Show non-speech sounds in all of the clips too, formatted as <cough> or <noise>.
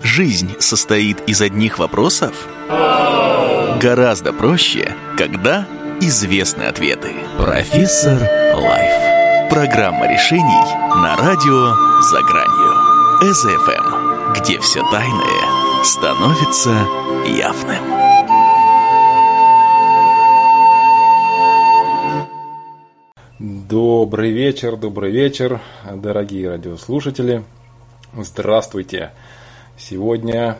Жизнь состоит из одних вопросов? Гораздо проще, когда известны ответы. Профессор Лайф. Программа решений на радио «За гранью». СФМ, где все тайное становится явным. Добрый вечер, добрый вечер, дорогие радиослушатели. Здравствуйте. Сегодня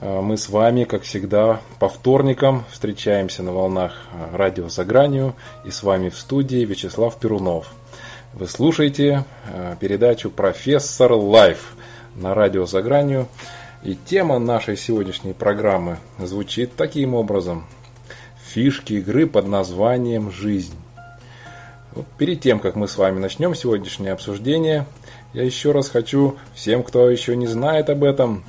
э, мы с вами, как всегда, по вторникам встречаемся на волнах э, радио «За гранью» и с вами в студии Вячеслав Перунов. Вы слушаете э, передачу «Профессор Лайф» на радио «За гранью». И тема нашей сегодняшней программы звучит таким образом. Фишки игры под названием «Жизнь». Перед тем, как мы с вами начнем сегодняшнее обсуждение, я еще раз хочу всем, кто еще не знает об этом,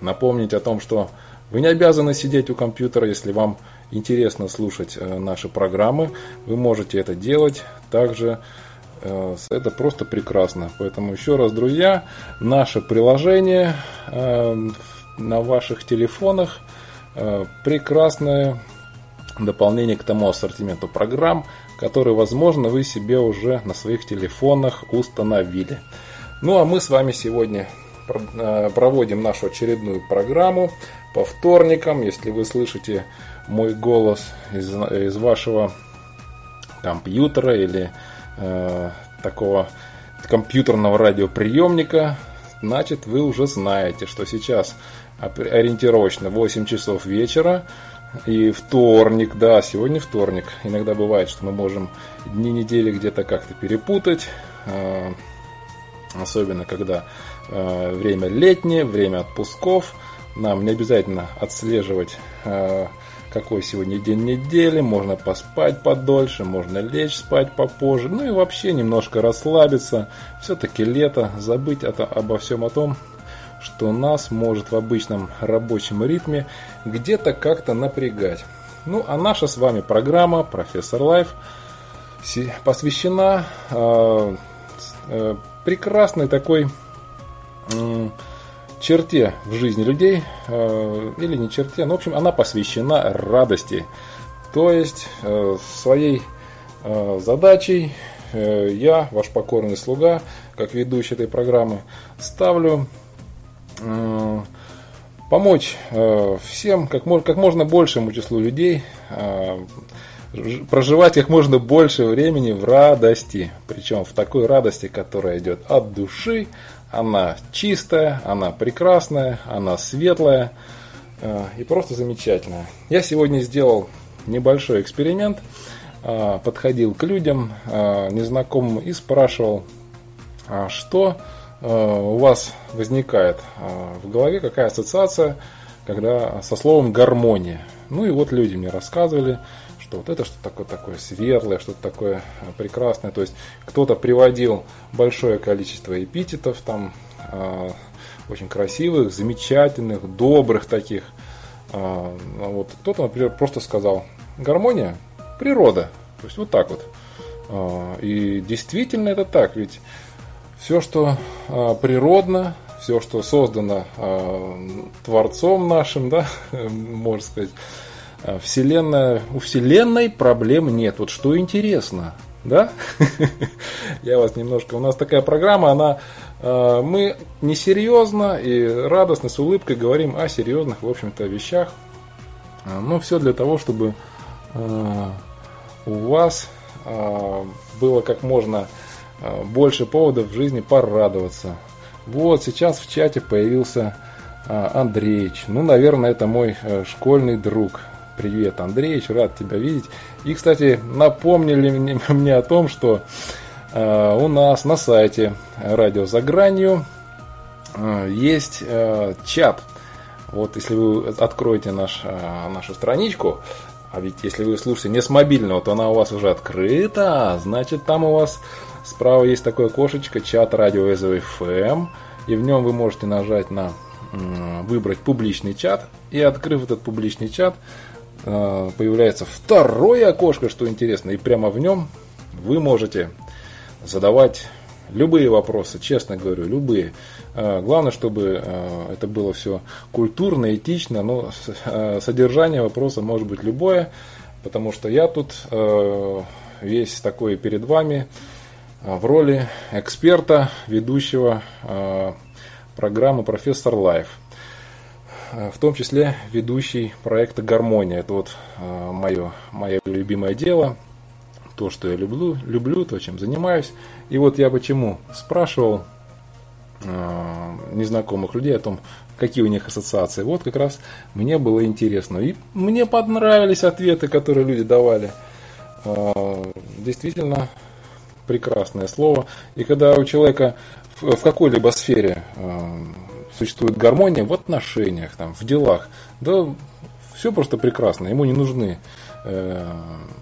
напомнить о том, что вы не обязаны сидеть у компьютера, если вам интересно слушать э, наши программы. Вы можете это делать. Также э, это просто прекрасно. Поэтому еще раз, друзья, наше приложение э, на ваших телефонах прекрасное дополнение к тому ассортименту программ, который, возможно, вы себе уже на своих телефонах установили. Ну а мы с вами сегодня э, проводим нашу очередную программу по вторникам. Если вы слышите мой голос из, из вашего компьютера или э, такого компьютерного радиоприемника, значит вы уже знаете, что сейчас ориентировочно 8 часов вечера и вторник, да, сегодня вторник. Иногда бывает, что мы можем дни недели где-то как-то перепутать. А, особенно когда а, время летнее, время отпусков. Нам не обязательно отслеживать, а, какой сегодня день недели. Можно поспать подольше, можно лечь спать попозже. Ну и вообще немножко расслабиться. Все-таки лето, забыть обо всем о том, что нас может в обычном рабочем ритме где-то как-то напрягать. Ну, а наша с вами программа «Профессор Лайф» посвящена э, э, прекрасной такой э, черте в жизни людей, э, или не черте, но, в общем, она посвящена радости. То есть, э, своей э, задачей я, ваш покорный слуга, как ведущий этой программы, ставлю помочь э, всем, как, как можно большему числу людей э, проживать как можно больше времени в радости. Причем в такой радости, которая идет от души. Она чистая, она прекрасная, она светлая и просто замечательная. Я сегодня сделал небольшой эксперимент. Подходил к людям незнакомым и спрашивал, что Э, у вас возникает э, в голове какая ассоциация, когда со словом гармония. Ну и вот люди мне рассказывали, что вот это что-то такое, такое светлое, что-то такое э, прекрасное. То есть кто-то приводил большое количество эпитетов, там очень красивых, замечательных, добрых таких. Вот кто-то, например, просто сказал, гармония, природа. То есть вот так вот. И действительно это так, ведь все, что э, природно, все, что создано э, Творцом нашим, да, <laughs> можно сказать, э, Вселенная, у Вселенной проблем нет. Вот что интересно, да? <laughs> Я вас немножко, у нас такая программа, она, э, мы несерьезно и радостно, с улыбкой говорим о серьезных, в общем-то, вещах. Но ну, все для того, чтобы э, у вас э, было как можно больше поводов в жизни порадоваться. Вот сейчас в чате появился э, Андреич. Ну, наверное, это мой э, школьный друг. Привет, Андреич, рад тебя видеть. И, кстати, напомнили мне <laughs> о том, что у нас на сайте Радио за гранью есть чат. Вот если вы откроете наш, нашу страничку, а ведь если вы слушаете не с мобильного, то она у вас уже открыта, значит там у вас Справа есть такое окошечко, чат радио СВФМ, и в нем вы можете нажать на выбрать публичный чат, и открыв этот публичный чат, э, появляется второе окошко, что интересно, и прямо в нем вы можете задавать Любые вопросы, честно говорю, любые. Э, главное, чтобы э, это было все культурно, этично, но содержание вопроса может быть любое, потому что я тут весь такой перед вами в роли эксперта, ведущего программы «Профессор Лайф». В том числе ведущий проекта «Гармония». Это вот мое, мое любимое дело – то, что я люблю, люблю, то, чем занимаюсь. И вот я почему спрашивал незнакомых людей о том, какие у них ассоциации. Вот как раз мне было интересно. И мне понравились ответы, которые люди давали. Действительно прекрасное слово. И когда у человека в, какой-либо сфере э, существует гармония в отношениях, там, в делах, да все просто прекрасно. Ему не нужны, э,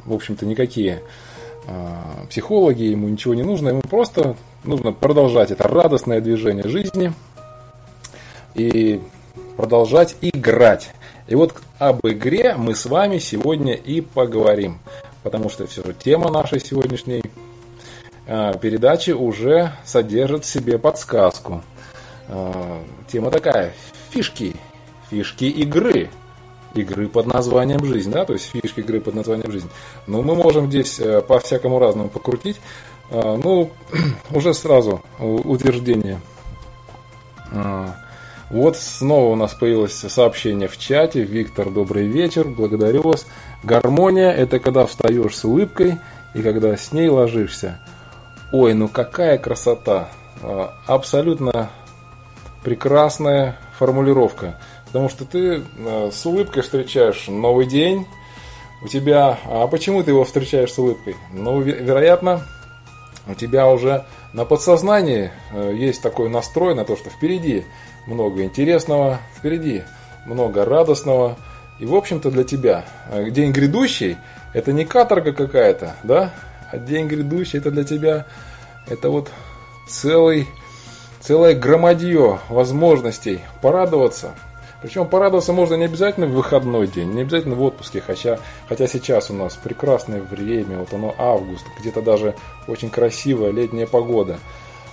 в общем-то, никакие а, психологи, ему ничего не нужно, ему просто нужно продолжать это радостное движение жизни и продолжать играть. И вот об игре мы с вами сегодня и поговорим, потому что все же тема нашей сегодняшней передачи уже содержит в себе подсказку. А, тема такая, фишки, фишки игры игры под названием «Жизнь», да, то есть фишки игры под названием «Жизнь». Но мы можем здесь э, по-всякому разному покрутить. А, ну, <clears throat> уже сразу утверждение. А, вот снова у нас появилось сообщение в чате. Виктор, добрый вечер, благодарю вас. Гармония – это когда встаешь с улыбкой и когда с ней ложишься. Ой, ну какая красота! А, абсолютно прекрасная формулировка. Потому что ты э, с улыбкой встречаешь новый день. У тебя... А почему ты его встречаешь с улыбкой? Ну, вероятно, у тебя уже на подсознании э, есть такой настрой на то, что впереди много интересного, впереди много радостного. И, в общем-то, для тебя э, день грядущий – это не каторга какая-то, да? А день грядущий – это для тебя, это вот целый, целое громадье возможностей порадоваться – причем порадоваться можно не обязательно в выходной день, не обязательно в отпуске, хотя, хотя сейчас у нас прекрасное время, вот оно август, где-то даже очень красивая летняя погода.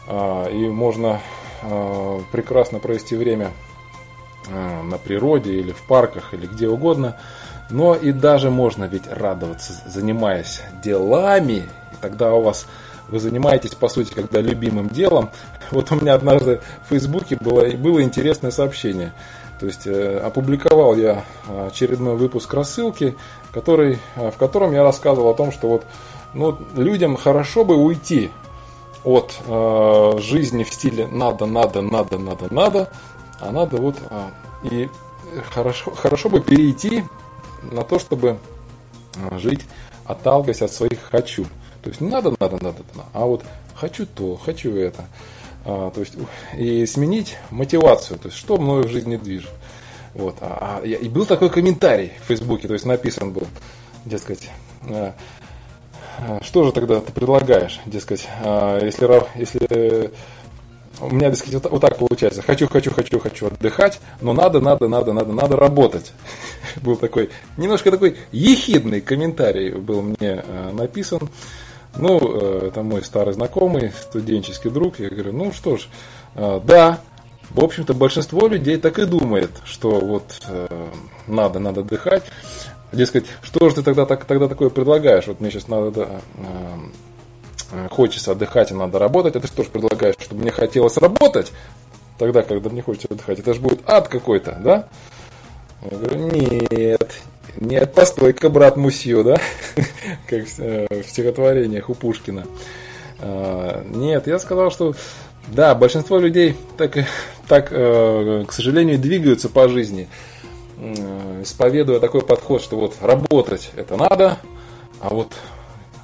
А, и можно а, прекрасно провести время а, на природе или в парках или где угодно. Но и даже можно ведь радоваться, занимаясь делами, и тогда у вас вы занимаетесь, по сути, когда любимым делом. <laughs> Вот у меня однажды в Фейсбуке было, было интересное сообщение. То есть э, опубликовал я очередной выпуск рассылки, который, э, в котором я рассказывал о том, что вот ну, людям хорошо бы уйти от э, жизни в стиле надо, надо, надо, надо, надо, а надо вот э, и хорошо, хорошо бы перейти на то, чтобы э, жить, отталкиваясь от своих хочу. То есть надо, надо, надо, надо, а вот хочу то, хочу это. А, то есть, и сменить мотивацию, то есть, что мною в жизни движет. Вот. А, а, и был такой комментарий в Фейсбуке, то есть написан был, дескать, а, а, что же тогда ты предлагаешь, дескать, а, если, если у меня, дескать, вот, вот так получается, хочу, хочу, хочу, хочу отдыхать, но надо, надо, надо, надо, надо работать. <laughs> Был такой, немножко такой ехидный комментарий был мне а, написан. Ну, э, это мой старый знакомый, студенческий друг. Я говорю, ну что ж, э, да, в общем-то, большинство людей так и думает, что вот э, надо, надо отдыхать. Дескать, что же ты тогда, так, тогда такое предлагаешь? Вот мне сейчас надо, хочется отдыхать и надо работать, а ты что же предлагаешь, чтобы мне хотелось работать? Тогда, когда мне хочется отдыхать, это же будет ад какой-то, да? Я говорю, нет, нет, постой-ка, брат Мусью, да? <laughs> как э, в стихотворениях у Пушкина. А, нет, я сказал, что да, большинство людей так, так э, к сожалению, двигаются по жизни, исповедуя такой подход, что вот работать это надо, а вот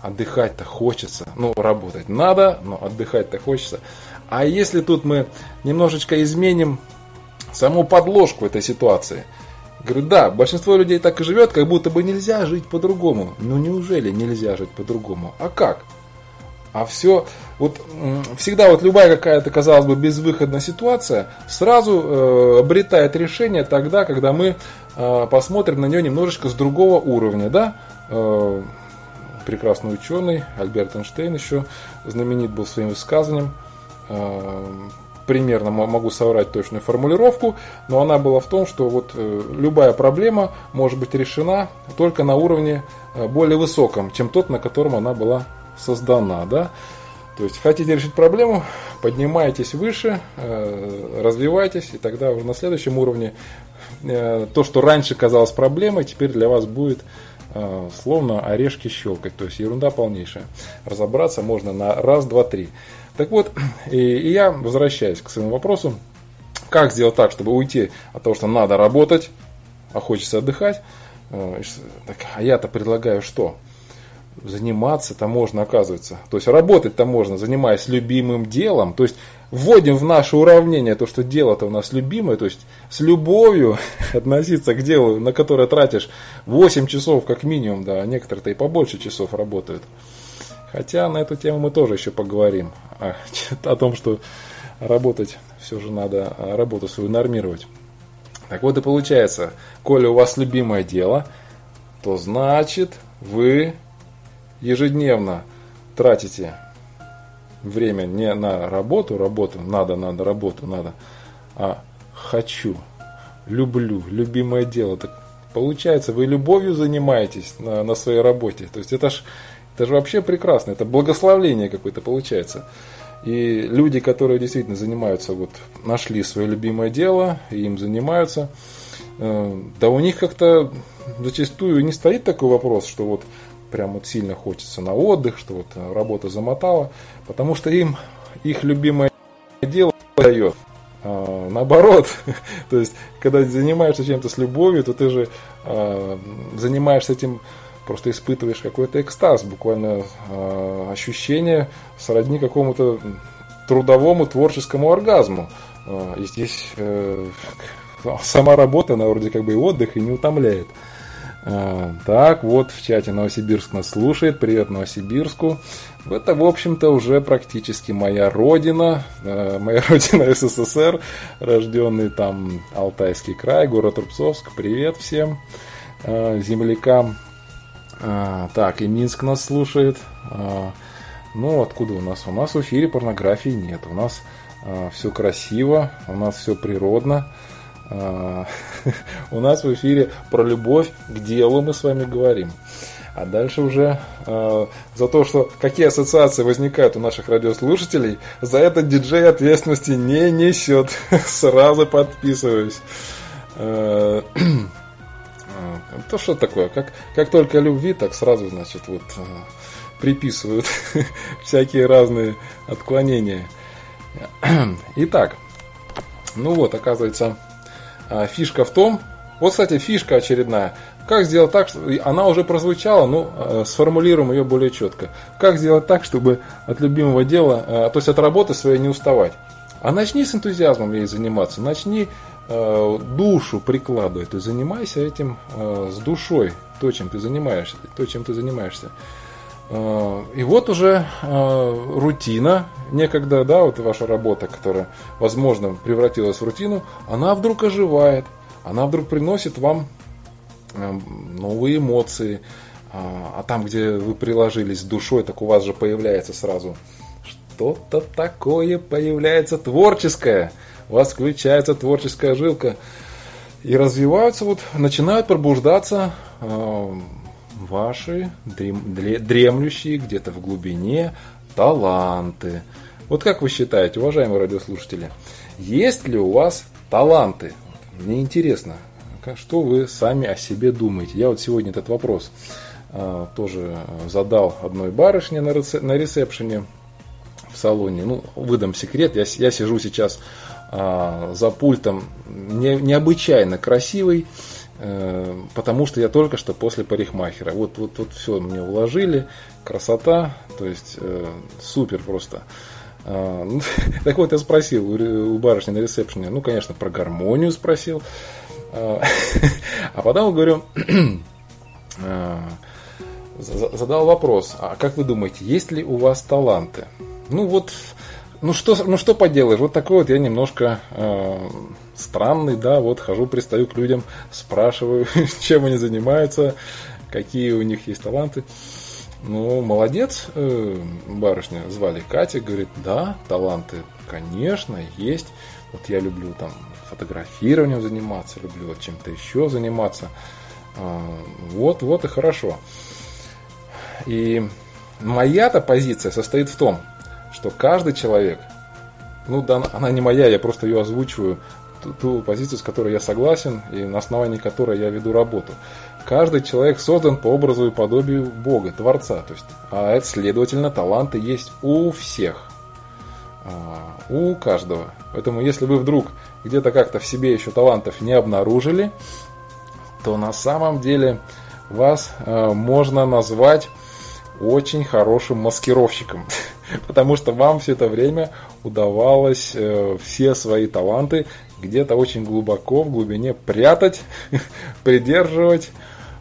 отдыхать-то хочется. Ну, работать надо, но отдыхать-то хочется. А если тут мы немножечко изменим саму подложку этой ситуации – Говорю, да, большинство людей так и живет, как будто бы нельзя жить по-другому. Ну неужели нельзя жить по-другому? А как? А все, вот всегда вот любая какая-то, казалось бы, безвыходная ситуация сразу э, обретает решение тогда, когда мы э, посмотрим на нее немножечко с другого уровня, да? Э, прекрасный ученый Альберт Эйнштейн еще знаменит был своим высказыванием – примерно могу соврать точную формулировку, но она была в том, что вот любая проблема может быть решена только на уровне более высоком, чем тот, на котором она была создана. Да? То есть хотите решить проблему, поднимайтесь выше, развивайтесь, и тогда уже на следующем уровне то, что раньше казалось проблемой, теперь для вас будет Э, словно орешки щелкать, то есть ерунда полнейшая. Разобраться можно на раз, два, три. Так вот, и, и я возвращаюсь к своему вопросу, как сделать так, чтобы уйти от того, что надо работать, а хочется отдыхать. Э, так, а я-то предлагаю что? Заниматься-то можно, оказывается. То есть работать-то можно, занимаясь любимым делом. То есть вводим в наше уравнение то, что дело-то у нас любимое, то есть с любовью <laughs> относиться к делу, на которое тратишь 8 часов как минимум, да, а некоторые-то и побольше часов работают. Хотя на эту тему мы тоже еще поговорим, о, <laughs> о том, что работать все же надо, а работу свою нормировать. Так вот и получается, коли у вас любимое дело, то значит вы ежедневно тратите время не на работу, работу, надо, надо, работу, надо, а хочу, люблю, любимое дело. Так получается, вы любовью занимаетесь на, на своей работе. То есть это ж, это же вообще прекрасно, это благословление какое-то получается. И люди, которые действительно занимаются, вот нашли свое любимое дело и им занимаются, э, да у них как-то зачастую не стоит такой вопрос, что вот прям вот сильно хочется на отдых, что вот э, работа замотала, потому что им их любимое дело дает. А, наоборот, <laughs> то есть, когда занимаешься чем-то с любовью, то ты же а, занимаешься этим, просто испытываешь какой-то экстаз, буквально а, ощущение сродни какому-то трудовому творческому оргазму. А, и здесь э, <laughs> сама работа, она вроде как бы и отдых, и не утомляет. А, так, вот в чате Новосибирск нас слушает. Привет Новосибирску. Это, в общем-то, уже практически моя родина. А, моя <laughs> родина СССР. Rожденный там Алтайский край, город Рубцовск. Привет всем а, землякам. Так, и Минск нас слушает. Ну, откуда у нас? У нас в эфире порнографии нет. У нас все красиво, у нас все природно. А, <laughs> у нас в эфире про любовь к делу мы с вами говорим. А дальше уже э, за то, что какие ассоциации возникают у наших радиослушателей, за это диджей ответственности не несет. <laughs> Сразу подписываюсь. Э, <clears throat> то что такое? Как, как только любви, так сразу, значит, вот приписывают <laughs> всякие разные отклонения. <clears throat> Итак, ну вот, оказывается, а, фишка в том, вот, кстати, фишка очередная. Как сделать так, что она уже прозвучала, но э, сформулируем ее более четко. Как сделать так, чтобы от любимого дела, э, то есть от работы своей не уставать. А начни с энтузиазмом ей заниматься, начни э, душу прикладывать, то есть занимайся этим с душой, то, чем ты занимаешься, то, чем ты занимаешься. И вот уже рутина, некогда, да, вот ваша работа, которая, возможно, превратилась в рутину, она вдруг оживает, она вдруг приносит вам новые эмоции, а, а там, где вы приложились душой, так у вас же появляется сразу что-то такое появляется творческое. У вас включается творческая жилка. И развиваются, вот, начинают пробуждаться ваши дремлющие где-то в глубине таланты. Вот как вы считаете, уважаемые радиослушатели, есть ли у вас таланты? Мне интересно, что вы сами о себе думаете. Я вот сегодня этот вопрос а, тоже задал одной барышне на, ресепшене в салоне. Ну, выдам секрет, я, я сижу сейчас а, за пультом не, необычайно красивый, Э, потому что я только что после парикмахера. Вот, вот, вот все мне уложили, красота, то есть э, супер просто. А, ну, <laughs> так вот, я спросил у, у барышни на ресепшене, ну, конечно, про гармонию спросил. А, <laughs> а потом говорю, <clears throat> а, задал вопрос, а как вы думаете, есть ли у вас таланты? Ну вот, ну что, ну что поделаешь, вот такой вот я немножко э, странный, да, вот хожу, пристаю к людям, спрашиваю, <laughs> чем они занимаются, какие у них есть таланты. Ну, молодец, э, барышня, звали Катя, говорит, да, таланты, конечно, есть. Вот я люблю там фотографированием заниматься, люблю вот чем-то еще заниматься. А, вот, вот и хорошо. И моя-то позиция состоит в том, что каждый человек, ну да, она не моя, я просто ее озвучиваю, ту, ту позицию, с которой я согласен и на основании которой я веду работу. Каждый человек создан по образу и подобию Бога, Творца. То есть, а это, следовательно, таланты есть у всех. А, у каждого. Поэтому, если вы вдруг где-то как-то в себе еще талантов не обнаружили, то на самом деле вас а, можно назвать очень хорошим маскировщиком. <laughs> <laughs> Потому что вам все это время удавалось э, все свои таланты где-то очень глубоко, в глубине прятать, <laughs> придерживать.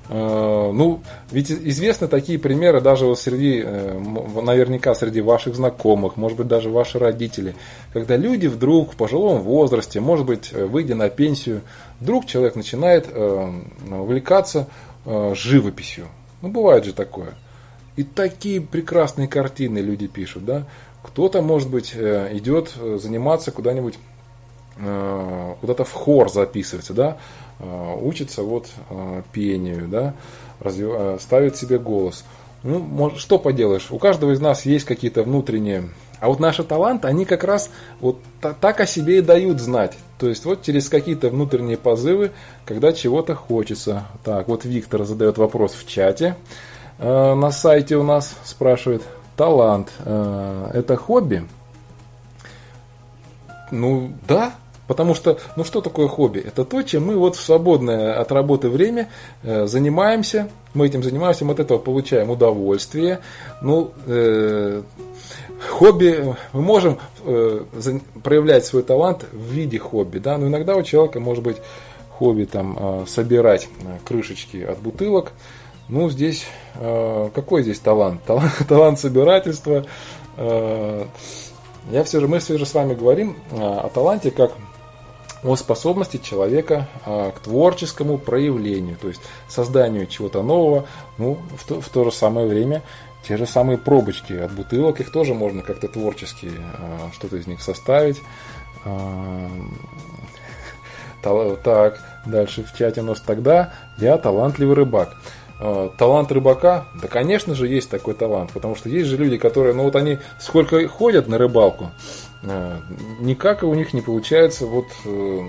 Э, ну, ведь известны такие примеры даже вот среди, э, наверняка среди ваших знакомых, может быть даже ваши родители, когда люди вдруг в пожилом возрасте, может быть, выйдя на пенсию, вдруг человек начинает увлекаться живописью. Ну, бывает же такое. И такие прекрасные картины люди пишут, да. Кто-то, может быть, идет заниматься куда-нибудь Э, куда-то в хор записывается, да, э, учится вот э, пению, да, ставит себе голос. Ну, что поделаешь, у каждого из нас есть какие-то внутренние... А вот наши таланты, они как раз вот так о себе и дают знать. То есть вот через какие-то внутренние позывы, когда чего-то хочется. Так, вот Виктор задает вопрос в чате. На сайте у нас спрашивает, талант это хобби? Ну да, Потому что, ну что такое хобби? Это то, чем мы вот в свободное от работы время э, занимаемся. Мы этим занимаемся, мы от этого получаем удовольствие. Ну, э, хобби, мы можем э, проявлять свой талант в виде хобби. Да? Но иногда у человека может быть хобби там, э, собирать э, крышечки от бутылок. Ну, здесь, э, какой здесь талант? <laughs> Талант, талант собирательства. Э, я все же, мы все же с вами говорим э, о таланте как о способности человека а, к творческому проявлению, то есть созданию чего-то нового, ну, в то, в то же самое время те же самые пробочки от бутылок, их тоже можно как-то творчески а, что-то из них составить. А, так, дальше в чате у нас тогда я талантливый рыбак. Талант рыбака, да, конечно же, есть такой талант, потому что есть же люди, которые, ну вот они сколько ходят на рыбалку, а, никак у них не получается вот э,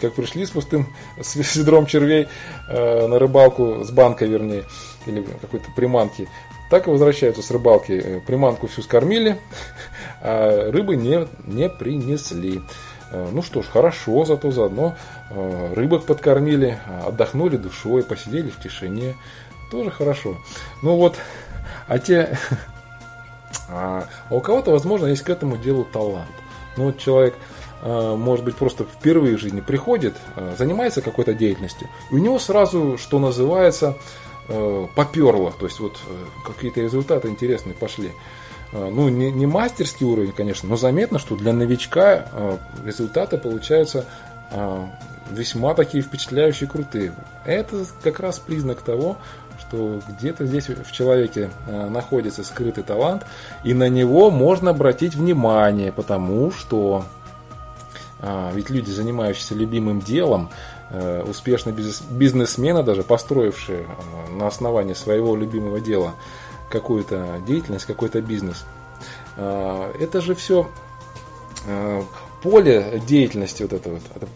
как пришли с пустым <laughs> с ведром червей э, на рыбалку, с банкой вернее, или какой-то приманки, так и возвращаются с рыбалки. Э, приманку всю скормили, <laughs> а рыбы не, не принесли. Ну что ж, хорошо, зато заодно рыбок подкормили, отдохнули душой, посидели в тишине. Тоже хорошо. Ну вот, а те <laughs> а, а у кого-то, возможно, есть к этому делу талант. Ну вот человек, а, может быть, просто впервые в жизни приходит, а, занимается какой-то деятельностью, и у него сразу, что называется, поперло. То есть вот какие-то результаты интересные пошли. Ну, не, не мастерский уровень, конечно, но заметно, что для новичка результаты получаются весьма такие впечатляющие, крутые. Это как раз признак того, что где-то здесь в человеке э, находится скрытый талант, и на него можно обратить внимание, потому что а, ведь люди, занимающиеся любимым делом, э, успешные бизнесмены, даже построившие э, на основании своего любимого дела какую-то деятельность, какой-то бизнес, это же все поле деятельности вот это вот, это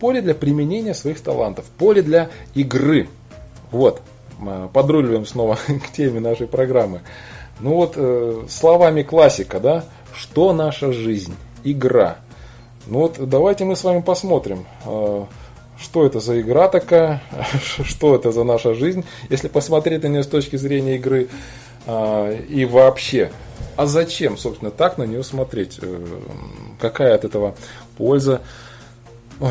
поле для применения своих талантов, поле для игры. Вот. Э, подруливаем снова <laughs> к теме нашей программы. Ну вот, э, словами классика, да, что наша жизнь? Игра. Ну вот, давайте мы с вами посмотрим, э, что это за игра такая, <laughs> что это за наша жизнь, если посмотреть на нее с точки зрения игры и вообще. А зачем, собственно, так на нее смотреть? Какая от этого польза? Ой,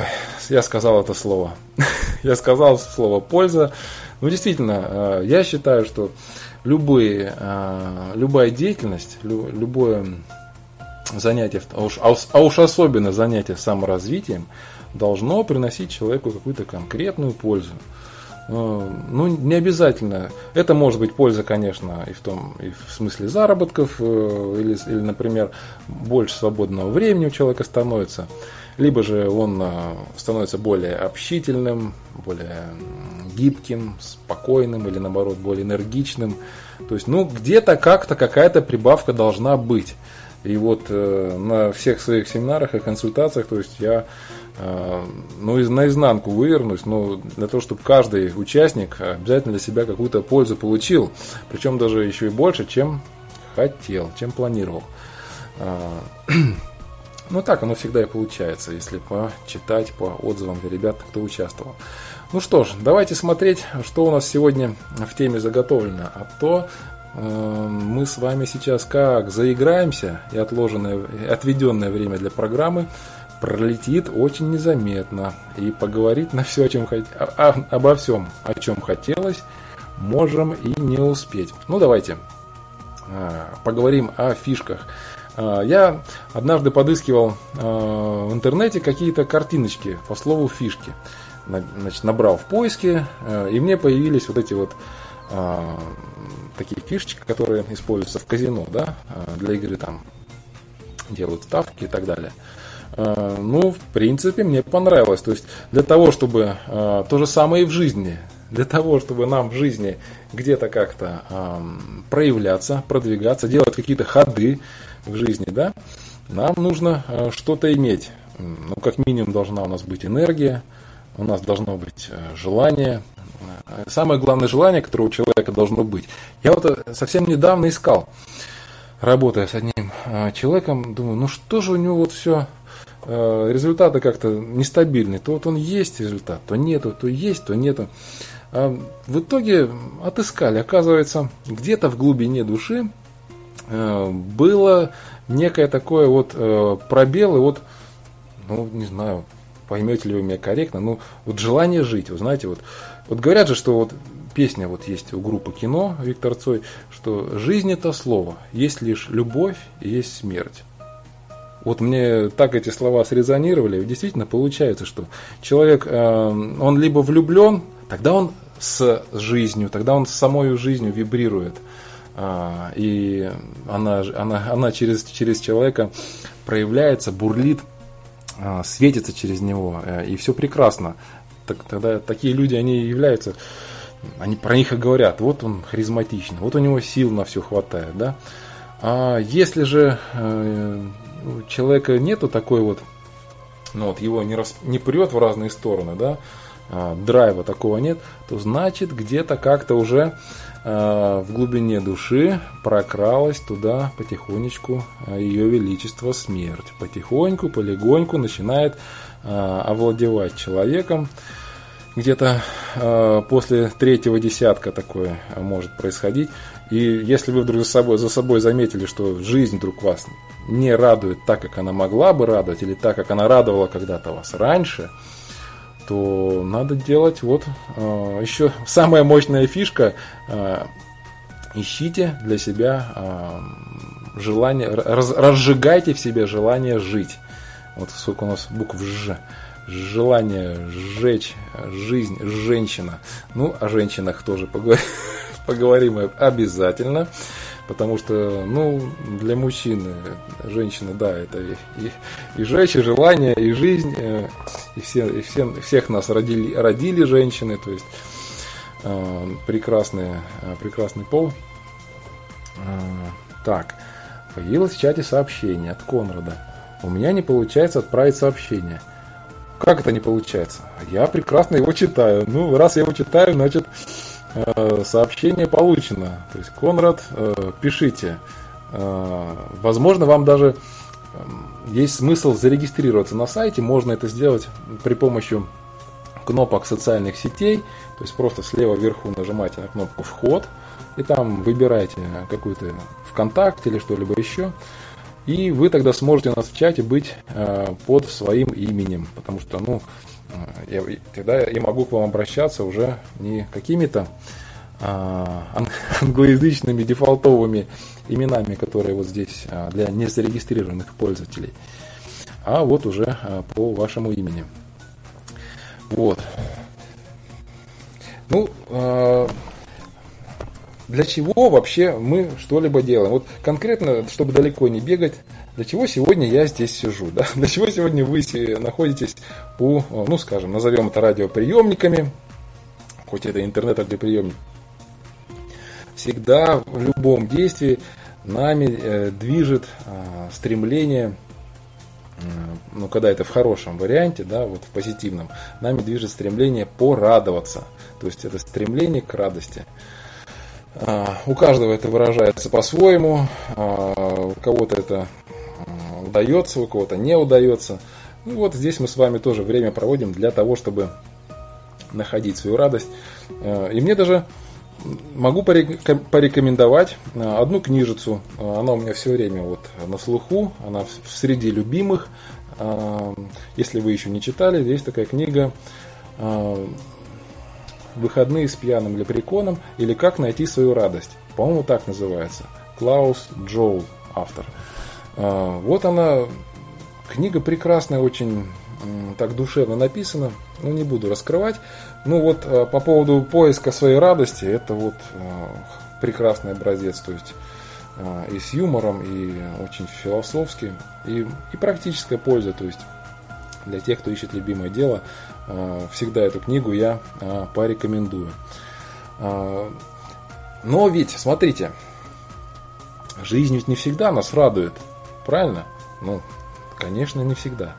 я сказал это слово. <laughs> я сказал слово польза. Ну, действительно, э, я считаю, что любые, э, любая деятельность, любое занятие, а уж, а уж особенно занятие саморазвитием, должно приносить человеку какую-то конкретную пользу. ну, не обязательно. Это может быть польза, конечно, и в том, и в смысле заработков, или, или, например, больше свободного времени у человека становится. Либо же он становится более общительным, более гибким, спокойным или наоборот более энергичным. То есть, ну, где-то как-то какая-то прибавка должна быть. И вот э, на всех своих семинарах и консультациях, то есть я э, ну, из, наизнанку вывернусь, но для того, чтобы каждый участник обязательно для себя какую-то пользу получил, причем даже еще и больше, чем хотел, чем планировал. <clears throat> А, ну так оно всегда и получается, если почитать по отзывам ребят, кто участвовал. Ну что ж, давайте смотреть, что у нас сегодня в теме заготовлено. А то э, мы с вами сейчас как заиграемся, и отложенное, отведенное время для программы пролетит очень незаметно. И поговорить на все, о чем хот... о, обо всем, о чем хотелось, можем и не успеть. Ну давайте э, поговорим о фишках. Э, я однажды подыскивал э, в интернете какие-то картиночки по слову фишки значит, набрал в поиске, э, и мне появились вот эти вот а, такие фишечки, которые используются в казино, да, а, для игры там делают ставки и так далее. А, ну, в принципе, мне понравилось. То есть для того, чтобы то же самое и в жизни, для того, чтобы нам в жизни где-то как-то проявляться, продвигаться, делать какие-то ходы в жизни, да, нам нужно что-то иметь. Ну, как минимум должна у нас быть энергия, у нас должно быть э, желание. Самое главное желание, которое у человека должно быть. Я вот э, совсем недавно искал, работая с одним э, человеком, думаю, ну что же у него вот все, результаты как-то нестабильные. То вот он есть результат, то нету, то есть, то нету. А в итоге отыскали, оказывается, где-то в глубине души было некое такое вот пробел, и вот, ну, не знаю, поймете ли вы меня корректно, ну, вот желание жить, вы знаете, вот, вот говорят же, что вот песня вот есть у группы кино Виктор Цой, что жизнь это слово, есть лишь любовь и есть смерть. Вот мне так эти слова срезонировали, действительно получается, что человек, э, он либо влюблен, тогда он с жизнью, тогда он с самой жизнью вибрирует. А, и она, она, она через, через человека проявляется, бурлит, а, светится через него, э, и все прекрасно. Так, тогда такие люди, они являются, они про них и говорят, вот он харизматичный, вот у него сил на все хватает, да. А если же э, у человека нету такой вот, ну вот его не, рас, не прет в разные стороны, да, а, драйва такого нет, то значит где-то как-то уже в глубине души прокралась туда потихонечку а, ее величество смерть. Потихоньку, полегоньку начинает овладевать человеком. Где-то после третьего десятка такое может происходить. И если вы вдруг за собой, за собой заметили, что жизнь вдруг вас не радует так, как она могла бы радовать, или так, как она радовала когда-то вас раньше – то надо делать вот э, еще самая мощная фишка. Э, ищите для себя э, желание, раз, разжигайте в себе желание жить. Вот сколько у нас букв Ж. Желание сжечь жизнь женщина. Ну, о женщинах тоже поговорим, <laughs> поговорим обязательно. Потому что, ну, для мужчины, женщины, да, это и, и, и жечь, и желание, и жизнь, э, и, все, и все, всех нас родили, родили женщины, то есть э, прекрасный, э, прекрасный пол. Э, так, появилось в чате сообщение от Конрада. У меня не получается отправить сообщение. Как это не получается? Я прекрасно его читаю. Ну, раз я его читаю, значит, сообщение получено. То есть, Конрад, э, пишите. Э, возможно, вам даже есть смысл зарегистрироваться на сайте. Можно это сделать при помощи кнопок социальных сетей. То есть просто слева вверху нажимаете на кнопку «Вход» и там выбираете какую-то ВКонтакте или что-либо еще. И вы тогда сможете у нас в чате быть под своим именем. Потому что, ну, я, тогда я могу к вам обращаться уже не какими-то а, <laughs> англоязычными дефолтовыми именами, которые вот здесь а, для незарегистрированных пользователей, а вот уже а, по вашему имени. Вот. Ну, для чего вообще мы что-либо делаем? Вот конкретно, чтобы далеко не бегать, для чего сегодня я здесь сижу? Да? Для чего сегодня вы находитесь у, ну скажем, назовем это радиоприемниками, хоть это интернет-радиоприемник. Всегда в любом действии нами э, движет э, стремление, э, ну когда это в хорошем варианте, да, вот в позитивном, нами движет стремление порадоваться. То есть это стремление к радости. А, у каждого это выражается по-своему, а, у кого-то это удается, у кого-то не удается. Ну вот здесь мы с вами тоже время проводим для того, чтобы находить свою радость. И мне даже могу порекомендовать одну книжицу. Она у меня все время вот на слуху, она в среди любимых. Если вы еще не читали, есть такая книга Выходные с пьяным лепреконом или Как найти свою радость. По-моему, так называется. Клаус Джоул, автор. А, вот она, книга прекрасная, очень так душевно написана. Ну, не буду раскрывать. Ну, вот а, по поводу поиска своей радости, это вот а, прекрасный образец. То есть и с юмором, и очень философски, и, и практическая польза. То есть для тех, кто ищет любимое дело, всегда эту книгу я порекомендую. Но ведь, смотрите, жизнь ведь не всегда нас радует, правильно? Ну, конечно, не всегда.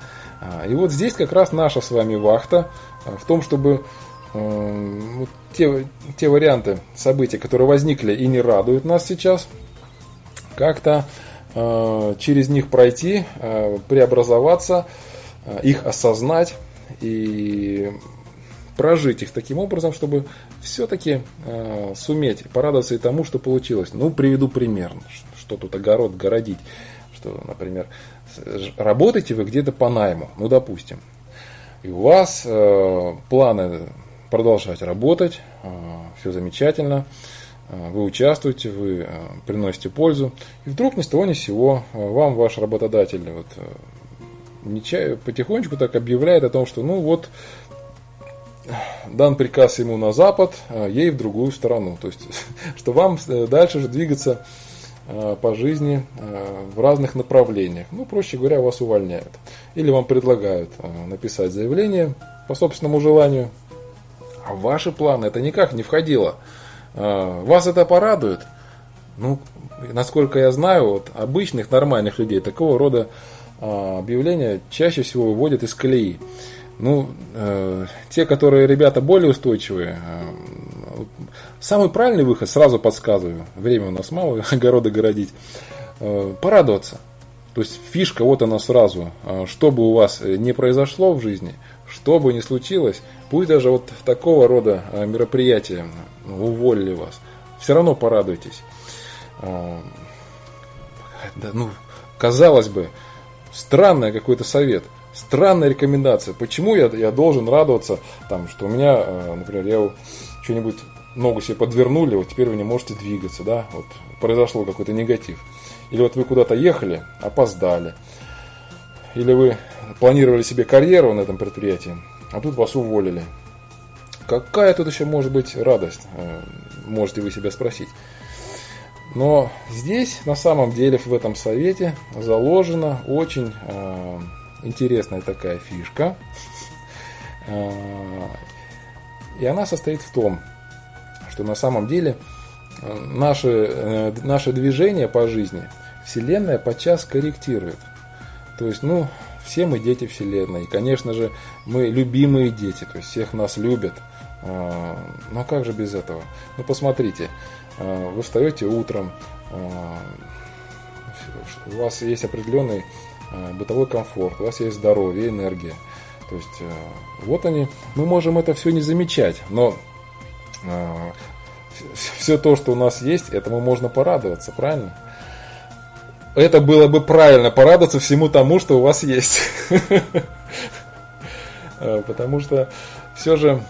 И вот здесь как раз наша с вами вахта в том, чтобы те, те варианты событий, которые возникли и не радуют нас сейчас, как-то через них пройти, преобразоваться, их осознать и прожить их таким образом, чтобы все-таки э, суметь порадоваться и тому, что получилось. Ну, приведу пример, что тут огород городить. Что, например, работаете вы где-то по найму, ну, допустим, и у вас э, планы продолжать работать, э, все замечательно, э, вы участвуете, вы э, приносите пользу, и вдруг ни с того ни с сего э, вам ваш работодатель вот, нечаянно, потихонечку так объявляет о том, что ну вот дан приказ ему на запад, а ей в другую сторону. То есть, <laughs> что вам э, дальше же двигаться э, по жизни э, в разных направлениях. Ну, проще говоря, вас увольняют. Или вам предлагают написать заявление по собственному желанию. А в ваши планы это никак не входило. Вас это порадует? Ну, насколько я знаю, вот обычных нормальных людей такого рода объявления чаще всего выводят из колеи. Ну, э, те, которые ребята более устойчивые, э, самый правильный выход, сразу подсказываю, время у нас мало, <laughs> огороды городить, э, порадоваться. То есть фишка вот она сразу, э, что бы у вас не произошло в жизни, что бы ни случилось, пусть даже вот такого рода э, мероприятия уволили вас, все равно порадуйтесь. Э, да, ну, казалось бы, Странный какой-то совет, странная рекомендация. Почему я, я должен радоваться, там, что у меня, э, например, я что-нибудь ногу себе подвернули, вот теперь вы не можете двигаться, да, вот произошло какой-то негатив. Или вот вы куда-то ехали, опоздали. Или вы планировали себе карьеру на этом предприятии, а тут вас уволили. Какая тут еще может быть радость, э, можете вы себя спросить. Но здесь на самом деле в этом совете заложена очень э, интересная такая фишка. Э, и она состоит в том, что на самом деле э, наши, э, наше движение по жизни Вселенная подчас корректирует. То есть, ну, все мы дети Вселенной. И, конечно же, мы любимые дети, то есть всех нас любят. Э, но как же без этого? Ну, посмотрите, Э, вы встаете утром, у вас есть определенный бытовой комфорт, у вас есть здоровье, энергия. То есть вот они, мы можем это все не замечать, но все то, что у нас есть, этому можно порадоваться, правильно? Это было бы правильно, порадоваться всему тому, что у вас есть. <laughs> Потому что все же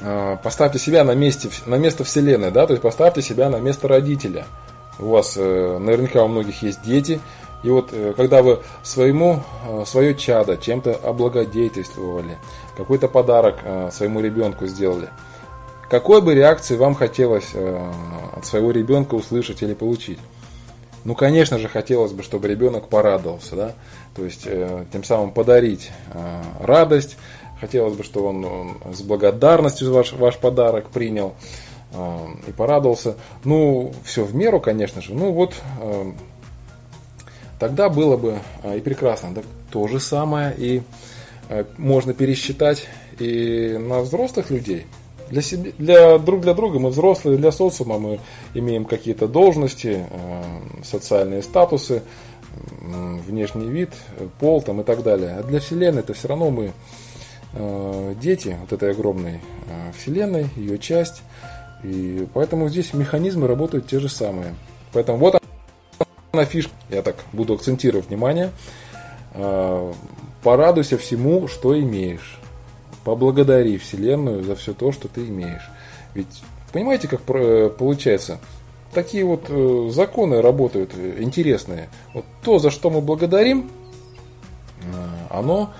а, поставьте себя на, месте, на место Вселенной, да, то есть поставьте себя на место родителя. У вас э, наверняка у многих есть дети, и вот э, когда вы своему, э, свое чадо чем-то облагодетельствовали, какой-то подарок своему ребенку сделали, какой бы реакции вам хотелось э, от своего ребенка услышать или получить? Ну, конечно же, хотелось бы, чтобы ребенок порадовался, да, то есть э, тем самым подарить э, радость, хотелось бы, чтобы он, с благодарностью ваш, ваш подарок принял и порадовался. Ну, все в меру, конечно же. Ну, вот тогда было бы и прекрасно. Так, то же самое и можно пересчитать и на взрослых людей – для, себе, для друг для друга мы взрослые, для социума мы имеем какие-то должности, э, социальные статусы, внешний вид, пол там и так далее. А для Вселенной это все равно мы э, дети вот этой огромной э, Вселенной, ее часть. И поэтому здесь механизмы работают те же самые. Поэтому вот она фишка, я так буду акцентировать внимание. Порадуйся всему, что имеешь поблагодари Вселенную за все то, что ты имеешь. Ведь понимаете, как получается? Такие вот э, законы работают э, интересные. Вот то, за что мы благодарим, э, оно,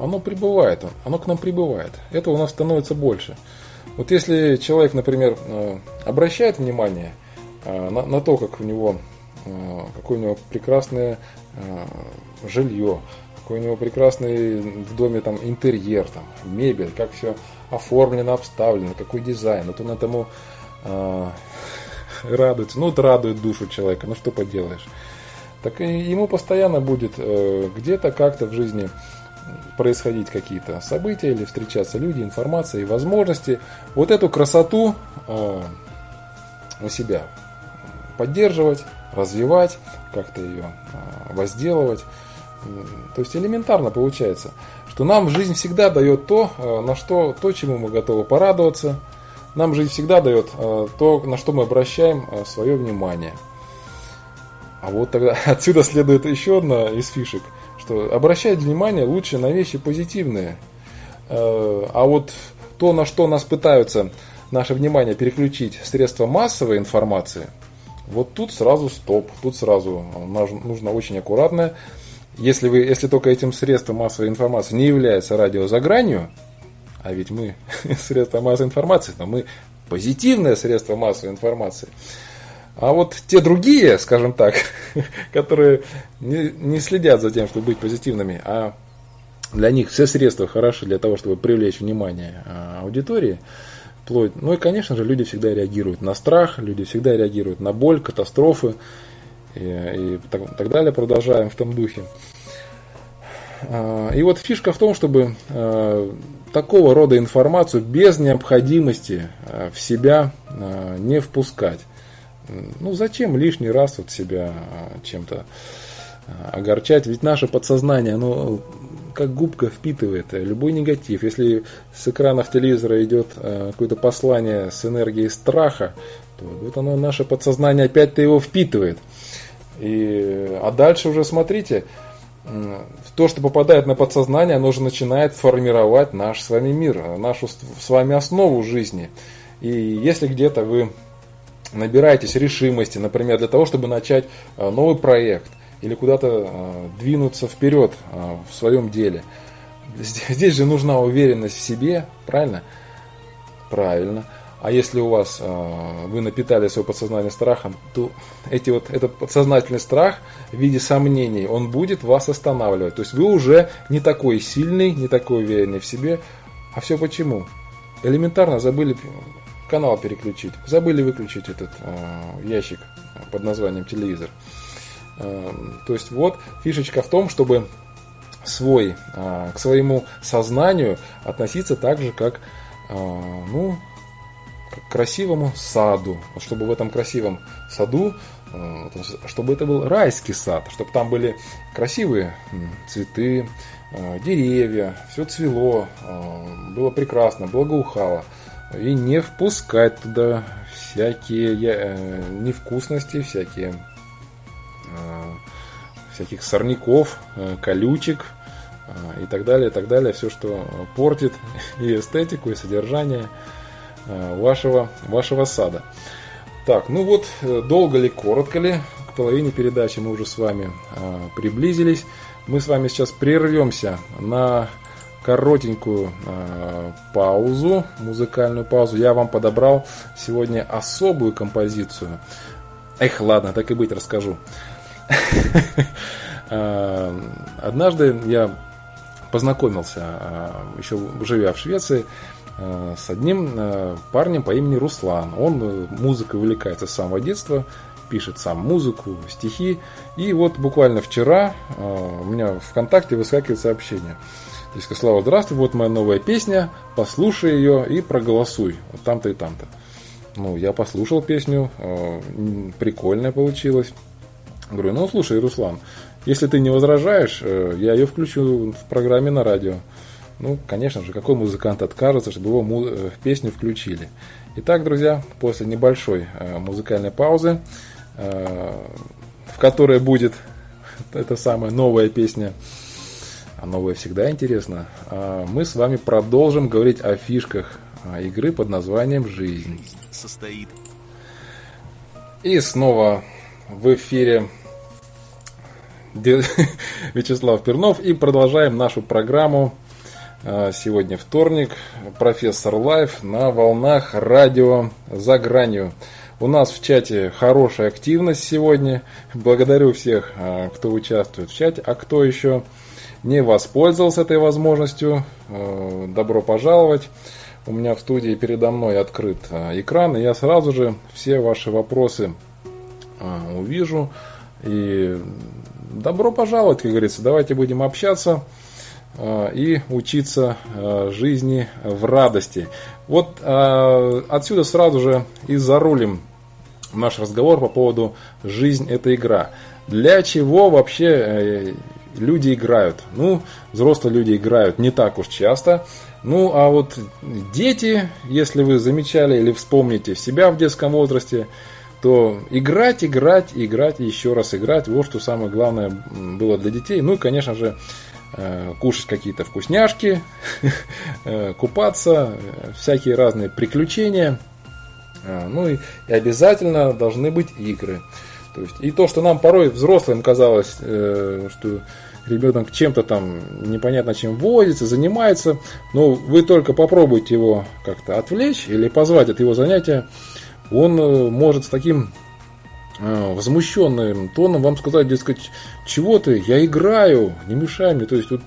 оно прибывает, оно к нам прибывает. Это у нас становится больше. Вот если человек, например, обращает внимание на, на то, как у него, какое у него прекрасное жилье, какой у него прекрасный в доме там интерьер, там, мебель, как все оформлено, обставлено, какой дизайн. Вот он этому <laughs> э, радуется. Ну, вот радует душу человека, ну что поделаешь. Так и ему постоянно будет э, где-то как-то в жизни происходить какие-то события или встречаться люди, информация и возможности. Вот эту красоту э, у себя поддерживать, развивать, как-то ее э, возделывать. То есть элементарно получается, что нам жизнь всегда дает то, э, на что, то, чему мы готовы порадоваться. Нам жизнь всегда дает э, то, на что мы обращаем э, свое внимание. А вот тогда <laughs> отсюда следует еще одна из фишек, что обращать внимание лучше на вещи позитивные. А вот то, на что нас пытаются наше внимание переключить средства массовой информации, вот тут сразу стоп, тут сразу нужно очень аккуратно если, вы, если только этим средством массовой информации не является радио за гранью, а ведь мы <laughs> средства массовой информации, но мы позитивное средство массовой информации. А вот те другие, скажем так, <laughs> которые не, не следят за тем, чтобы быть позитивными, а для них все средства хороши для того, чтобы привлечь внимание а, аудитории, вплоть, ну и, конечно же, люди всегда реагируют на страх, люди всегда реагируют на боль, катастрофы, и, и так, так далее. Продолжаем в том духе. А, и вот фишка в том, чтобы а, такого рода информацию без необходимости а, в себя не впускать. Ну зачем лишний раз вот себя чем-то огорчать? Ведь наше подсознание, оно как губка впитывает любой негатив. Если с экранов телевизора идет какое-то послание с энергией страха, то вот оно, наше подсознание опять-то его впитывает. И, а дальше уже смотрите, то, что попадает на подсознание, оно же начинает формировать наш с вами мир, нашу с вами основу жизни. И если где-то вы набираетесь решимости, например, для того, чтобы начать э, новый проект или куда-то э, двинуться вперед э, в своем деле, здесь же нужна уверенность в себе, правильно? Правильно. А если у вас э, вы напитали свое подсознание страхом, то <laughs> эти вот, этот подсознательный страх в виде сомнений, он будет вас останавливать. То есть вы уже не такой сильный, не такой уверенный в себе. А все почему? Элементарно забыли канал переключить, забыли выключить этот э, ящик под названием телевизор. Э, то есть вот фишечка в том, чтобы свой, к своему сознанию относиться так же, как ну, красивому саду. Чтобы в этом красивом саду, э, чтобы это был райский сад, чтобы там были красивые цветы, э, деревья, все цвело, э, было прекрасно, благоухало. И не впускать туда всякие невкусности, всякие всяких сорняков, колючек и так далее, и так далее. Все, что портит <laughs> и эстетику, и содержание Э, вашего, вашего сада. Так, ну вот, э, долго ли, коротко ли, к половине передачи мы уже с вами э, приблизились. Мы с вами сейчас прервемся на коротенькую э, паузу, музыкальную паузу. Я вам подобрал сегодня особую композицию. Эх, ладно, так и быть, расскажу. <laughs> Э, однажды я познакомился, э, еще живя в Швеции, э, с одним парнем по имени Руслан. Он музыкой увлекается с самого детства, пишет сам музыку, стихи. И вот буквально вчера у меня в ВКонтакте выскакивает сообщение. Есть, Слава, здравствуй, вот моя новая песня, послушай ее и проголосуй. Вот там-то и там-то. Ну, я послушал песню, прикольная получилась. Говорю, ну слушай, Руслан, если ты не возражаешь, э, я ее включу в программе на радио. Ну, конечно же, какой музыкант откажется, чтобы его э, песню включили. Итак, друзья, после небольшой э, музыкальной паузы, в которой будет <laughs> эта самая новая песня, а новая всегда интересно, мы с вами продолжим говорить о фишках игры под названием «Жизнь». Состоит. И снова в эфире <laughs> Вячеслав Перунов. И продолжаем нашу программу. А, сегодня вторник. Профессор Лайф на волнах радио «За гранью». У нас в чате хорошая активность сегодня. Благодарю всех, а, кто участвует в чате. А кто еще не воспользовался этой возможностью, а, добро пожаловать. У меня в студии передо мной открыт экран, и я сразу же все ваши вопросы увижу. И добро пожаловать, как говорится. Давайте будем общаться и учиться э, жизни в радости. Вот э, отсюда сразу же и зарулим наш разговор по поводу «Жизнь – это игра». Для чего вообще люди играют? Ну, взрослые люди играют не так уж часто. Ну, а вот дети, если вы замечали или вспомните себя в детском возрасте – то играть, играть, играть, еще раз играть, вот что самое главное было для детей. Ну и, конечно же, э, кушать какие-то вкусняшки, <laughs> э, купаться, всякие разные приключения. Ну и, и обязательно должны быть игры. То есть, и то, что нам порой взрослым казалось, э, что ребенок чем-то там непонятно чем водится, занимается, но вы только попробуйте его как-то отвлечь или позвать от его занятия, он э, может с таким э, возмущенным тоном вам сказать, дескать, чего ты, я играю, не мешай мне. То есть тут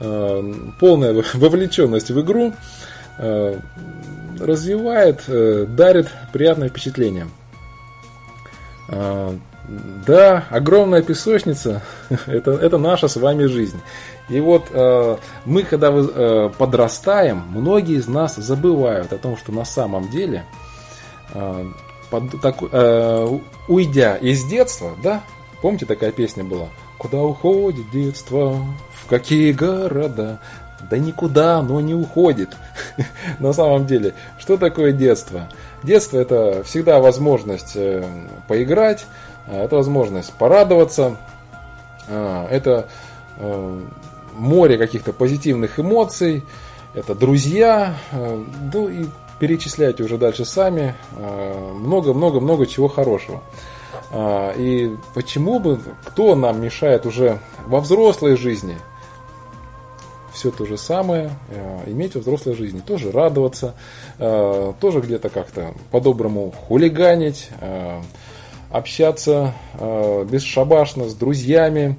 э, полная <laughs> вовлеченность в игру развивает, дарит приятное впечатление. Да, огромная песочница <laughs> это, это наша с вами жизнь. И вот э, мы, когда э, подрастаем, многие из нас забывают о том, что на самом деле а, под, так, э, уйдя из детства, да, помните такая песня была? Куда уходит детство? В какие города? Да никуда оно не уходит. <laughs> На самом деле, что такое детство? Детство это всегда возможность э, поиграть, э, это возможность порадоваться, э, это море каких-то позитивных эмоций, это друзья, ну и перечисляйте уже дальше сами. Много-много-много а, чего хорошего. А, и почему бы, кто нам мешает уже во взрослой жизни все то же самое а, иметь во взрослой жизни. Тоже радоваться, тоже где-то как-то по-доброму хулиганить, общаться бесшабашно с друзьями.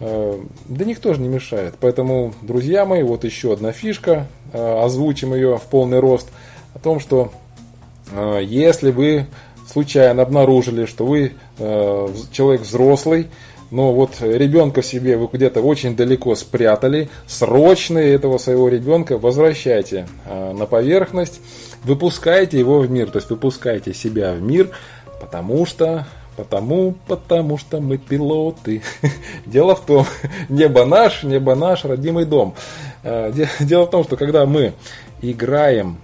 Да никто же не мешает. Поэтому, друзья мои, вот еще одна фишка. Озвучим ее в полный рост – о том, что э, если вы случайно обнаружили, что вы э, человек взрослый, но вот ребенка в себе вы где-то очень далеко спрятали, срочно этого своего ребенка возвращайте э, на поверхность, выпускайте его в мир, то есть выпускайте себя в мир, потому что Потому, потому что мы пилоты. <laughs> Дело в том, <laughs> небо наш, небо наш, родимый дом. Дело в том, что когда мы играем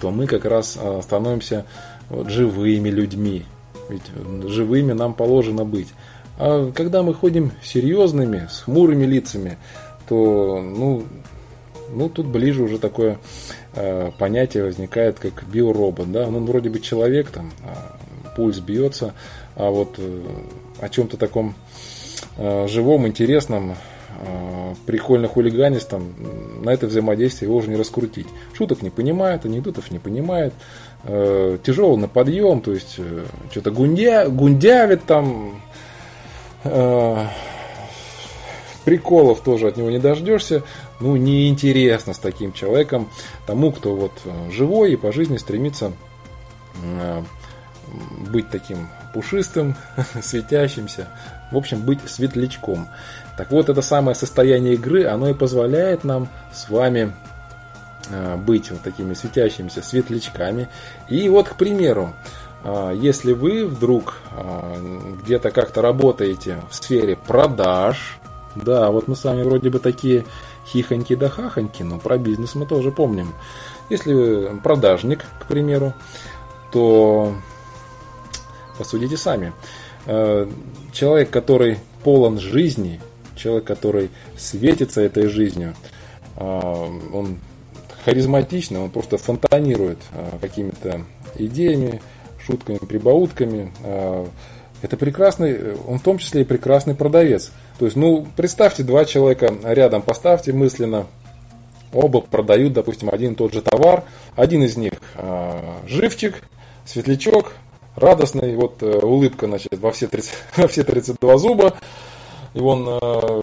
то мы как раз а, становимся вот, живыми людьми. Ведь живыми нам положено быть. А когда мы ходим серьезными, с хмурыми лицами, то ну, ну тут ближе уже такое э, понятие возникает, как биоробот. Да? Ну, вроде бы человек, там, э, пульс бьется, а вот э, о чем-то таком э, живом, интересном, прикольно хулиганить, там, на это взаимодействие его уже не раскрутить. Шуток не понимает, анекдотов не понимает, э, тяжелый на подъем, то есть э, что-то гундя, гундявит там, э, приколов тоже от него не дождешься. Ну, неинтересно с таким человеком тому, кто вот э, живой и по жизни стремится э, быть таким пушистым, <laughs> светящимся, в общем, быть светлячком. Так вот, это самое состояние игры, оно и позволяет нам с вами э, быть вот такими светящимися светлячками. И вот, к примеру, э, если вы вдруг э, где-то как-то работаете в сфере продаж, да, вот мы с вами вроде бы такие хихоньки да хахоньки, но про бизнес мы тоже помним. Если вы продажник, к примеру, то Посудите сами. Э, человек, который полон жизни, человек, который светится этой жизнью, э, он харизматичный, он просто фонтанирует э, какими-то идеями, шутками, прибаутками. Это прекрасный, он в том числе и прекрасный продавец. То есть, ну, представьте, два человека рядом поставьте мысленно, оба продают, допустим, один и тот же товар. Один из них живчик, светлячок, радостный, вот э, улыбка, значит, во все, 30, <laughs> во все 32 зуба, и он э,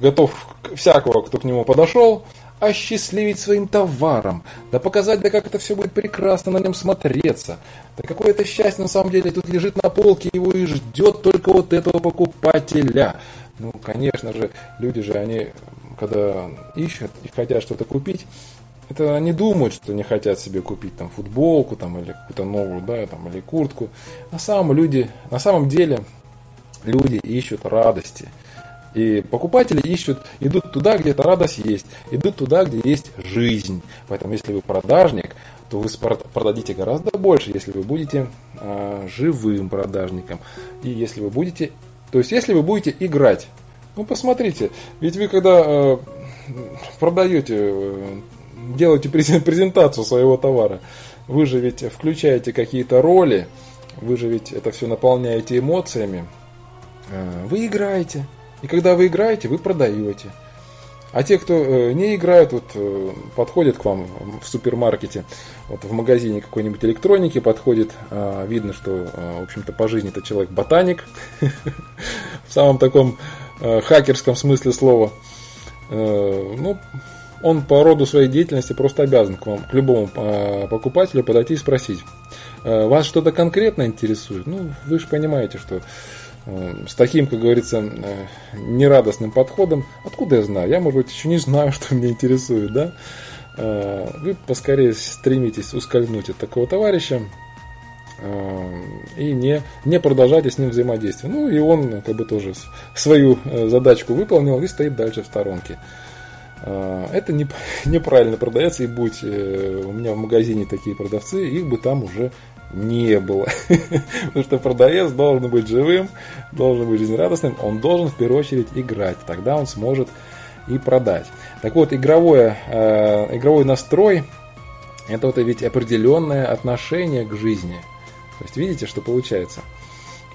готов всякого, кто к нему подошел, осчастливить своим товаром, да показать, да как это все будет прекрасно на нем смотреться, да какое это счастье на самом деле тут лежит на полке, его и ждет только вот этого покупателя. Ну, конечно же, люди же, они, когда ищут и хотят что-то купить, это они думают, что не хотят себе купить там футболку там, или какую-то новую, да, там, или куртку. На самом, люди, на самом деле люди ищут радости. И покупатели ищут, идут туда, где эта радость есть, идут туда, где есть жизнь. Поэтому, если вы продажник, то вы продадите гораздо больше, если вы будете э, живым продажником. И если вы будете, то есть, если вы будете играть. Ну, посмотрите, ведь вы когда э, продаете э, делаете презентацию своего товара, вы же ведь включаете какие-то роли, вы же ведь это все наполняете эмоциями, вы играете. И когда вы играете, вы продаете. А те, кто э, не играют, вот э, подходят к вам в супермаркете, вот в магазине какой-нибудь электроники подходит, видно, что, в общем-то, по жизни это человек ботаник, <laughs> в самом таком хакерском смысле слова. Ну, он по роду своей деятельности просто обязан к вам, к любому а, покупателю подойти и спросить, «Э, вас что-то конкретно интересует? Ну, вы же понимаете, что э, с таким, как говорится, э, нерадостным подходом, откуда я знаю? Я, может быть, еще не знаю, <laughs> что меня интересует, да? Вы поскорее стремитесь ускользнуть от такого товарища и не, не продолжайте с ним взаимодействие. Ну и он как бы тоже свою задачку выполнил и стоит дальше в сторонке. Это не, <laughs> неправильно продается, и будь э, у меня в магазине такие продавцы, их бы там уже не было. <laughs> Потому что продавец должен быть живым, должен быть жизнерадостным, он должен в первую очередь играть, тогда он сможет и продать. Так вот, игровое, э, игровой настрой – это вот ведь определенное отношение к жизни. То есть видите, что получается?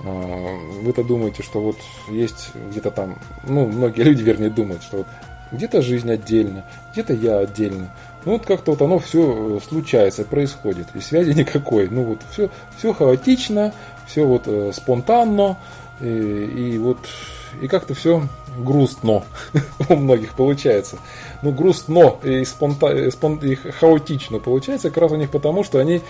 А, вы-то думаете, что вот есть где-то там, ну, многие <laughs> люди, вернее, думают, что вот где-то жизнь отдельно, где-то я отдельно. Ну вот как-то вот оно все э, случается, происходит, и связи <laughs> никакой. Ну вот все, все хаотично, все вот э, спонтанно, и, и вот и как-то все грустно <laughs> у многих получается. Ну грустно и, спонта, и, спон, и хаотично получается как раз у них потому, что они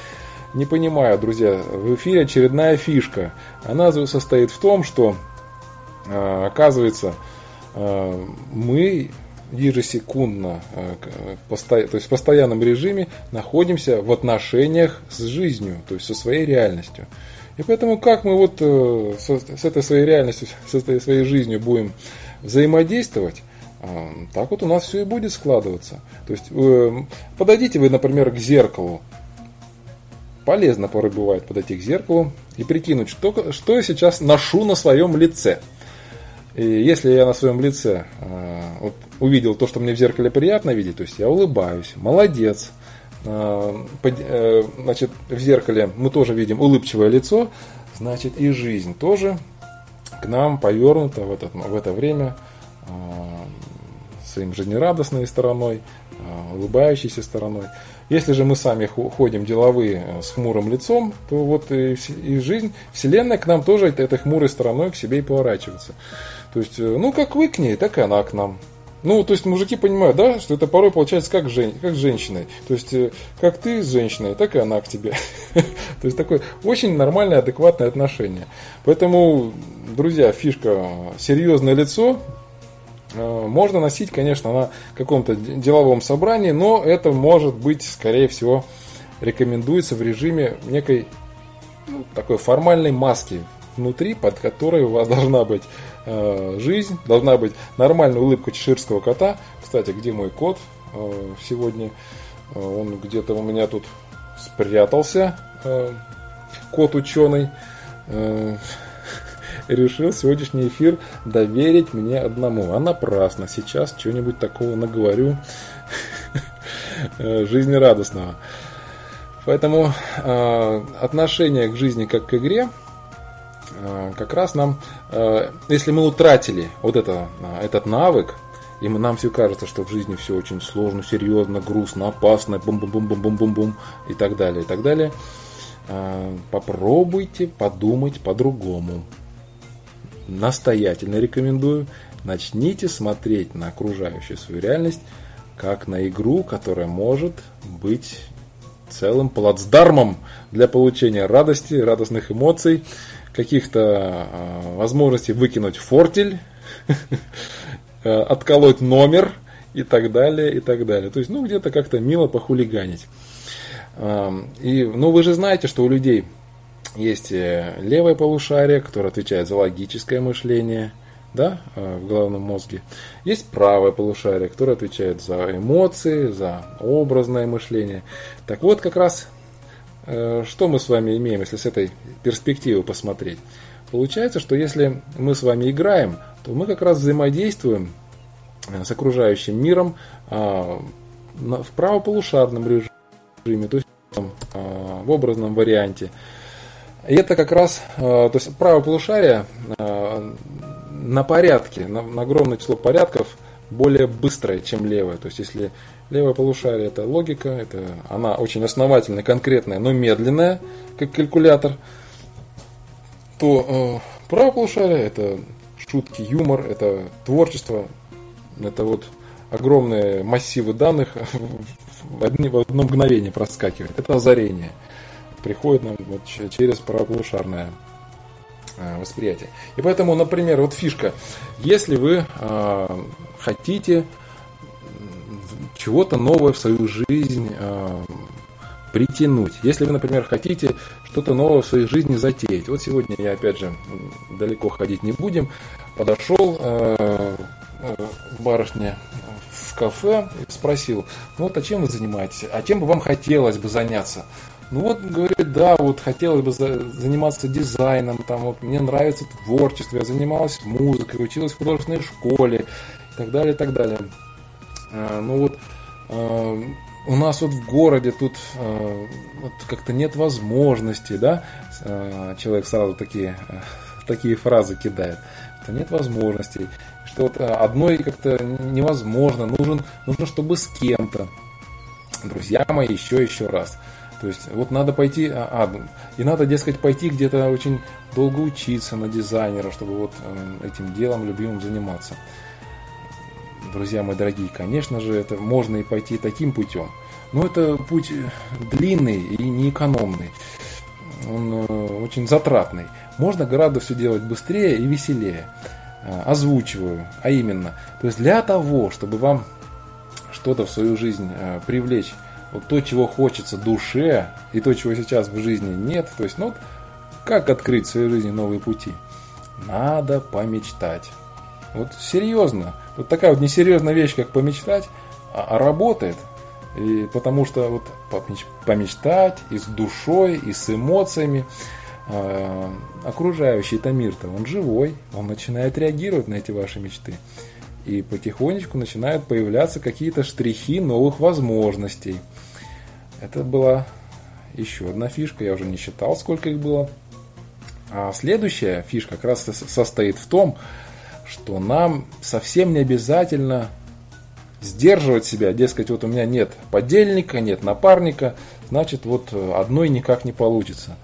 не понимают, друзья, в эфире очередная фишка. Она состоит в том, что э, оказывается мы ежесекундно, э, то есть в постоянном режиме находимся в отношениях с жизнью, то есть со своей реальностью. И поэтому как мы вот э, с этой своей реальностью, с этой своей жизнью будем взаимодействовать, э, так вот у нас все и будет складываться. То есть подойдите вы, например, к зеркалу. Полезно порой бывает подойти к зеркалу и прикинуть, что, что я сейчас ношу на своем лице. И если я на своем лице э, вот, увидел то, что мне в зеркале приятно видеть, то есть я улыбаюсь, молодец. Э, э, значит, в зеркале мы тоже видим улыбчивое лицо, значит и жизнь тоже к нам повернута в, этот, в это время своим жизнерадостной стороной, улыбающейся стороной. Если же мы сами ходим деловые с хмурым лицом, то вот и, и жизнь, Вселенная к нам тоже этой хмурой стороной к себе и поворачивается. То есть, ну как вы к ней, так и она к нам. Ну, то есть мужики понимают, да, что это порой получается как, жен, как с женщиной. То есть, э, как ты с женщиной, так и она к тебе. <laughs> То есть, такое очень нормальное, адекватное отношение. Поэтому, друзья, фишка серьезное лицо, э, можно носить, конечно, на каком-то деловом собрании, но это может быть, скорее всего, рекомендуется в режиме некой ну, такой формальной маски внутри, под которой у вас <laughs> должна быть Э, жизнь, должна быть нормальная улыбка чеширского кота. Кстати, где мой кот э, сегодня? Э, он где-то у меня тут спрятался, кот ученый. Решил сегодняшний эфир доверить мне одному. А напрасно. Сейчас что-нибудь такого наговорю жизнерадостного. Поэтому отношение к жизни как к игре – Э, как раз нам, э, если мы утратили вот это, э, этот навык, и нам все кажется, что в жизни все очень сложно, серьезно, грустно, опасно, бум-бум-бум-бум-бум-бум и так далее, и так далее. Попробуйте подумать по-другому. Настоятельно рекомендую. Начните смотреть на окружающую свою реальность как на игру, которая может быть целым плацдармом для получения радости, радостных эмоций, каких-то а, возможностей выкинуть фортель, <laughs> э, отколоть номер и так далее, и так далее. То есть, ну, где-то как-то мило похулиганить. И, ну, вы же знаете, что у людей есть э, левое полушарие, которое отвечает за логическое мышление, да, э, в головном мозге. Есть правое полушарие, которое отвечает за эмоции, за образное мышление. Так вот, как раз что мы с вами имеем, если с этой перспективы посмотреть? Получается, что если мы с вами играем, то мы как раз взаимодействуем э, с окружающим миром а, в правополушарном режиме, то есть а, в образном варианте. И это как раз, а, то есть правополушарие на порядке, на огромное число порядков более быстрое, чем левое. То есть если Левое полушарие это логика, это она очень основательная, конкретная, но медленная, как калькулятор. То э, правое полушарие это шутки, юмор, это творчество, это вот огромные массивы данных <laughs> в, одни, в одно мгновение проскакивает. Это озарение. Приходит нам вот через правополушарное э, восприятие. И поэтому, например, вот фишка. Если вы э, хотите чего-то новое в свою жизнь э, притянуть. Если вы, например, хотите что-то новое в своей жизни затеять. Вот сегодня я, опять же, далеко ходить не будем, подошел э, э, барышня в кафе и спросил, ну вот а чем вы занимаетесь? А чем бы вам хотелось бы заняться? Ну вот, говорит, да, вот хотелось бы заниматься дизайном, там вот мне нравится творчество, я занималась музыкой, училась в художественной школе и так далее, и так далее. А, ну вот а, у нас вот в городе тут а, вот как-то нет возможности, да, человек сразу такие, <laughs> такие фразы кидает, что нет возможностей, что вот одной как-то невозможно, нужен, нужно, чтобы с кем-то. Друзья мои, еще, еще раз. То есть вот надо пойти, а, и надо, дескать, пойти где-то очень долго учиться на дизайнера, чтобы вот этим делом любимым заниматься друзья мои дорогие, конечно же, это можно и пойти таким путем. Но это путь длинный и неэкономный. Он э, очень затратный. Можно гораздо все делать быстрее и веселее. Э, озвучиваю, а именно, то есть для того, чтобы вам что-то в свою жизнь э, привлечь, вот то, чего хочется душе, и то, чего сейчас в жизни нет, то есть, ну, вот, как открыть в своей жизни новые пути? Надо помечтать. Вот серьезно. Вот такая вот несерьезная вещь, как помечтать, а, а работает. И потому что вот помечтать и с душой, и с эмоциями э, окружающий-то мир-то, он живой, он начинает реагировать на эти ваши мечты. И потихонечку начинают появляться какие-то штрихи новых возможностей. Это была еще одна фишка, я уже не считал, сколько их было. А следующая фишка как раз состоит в том, что нам совсем не обязательно сдерживать себя, дескать, вот у меня нет подельника, нет напарника, значит, вот одной никак не получится.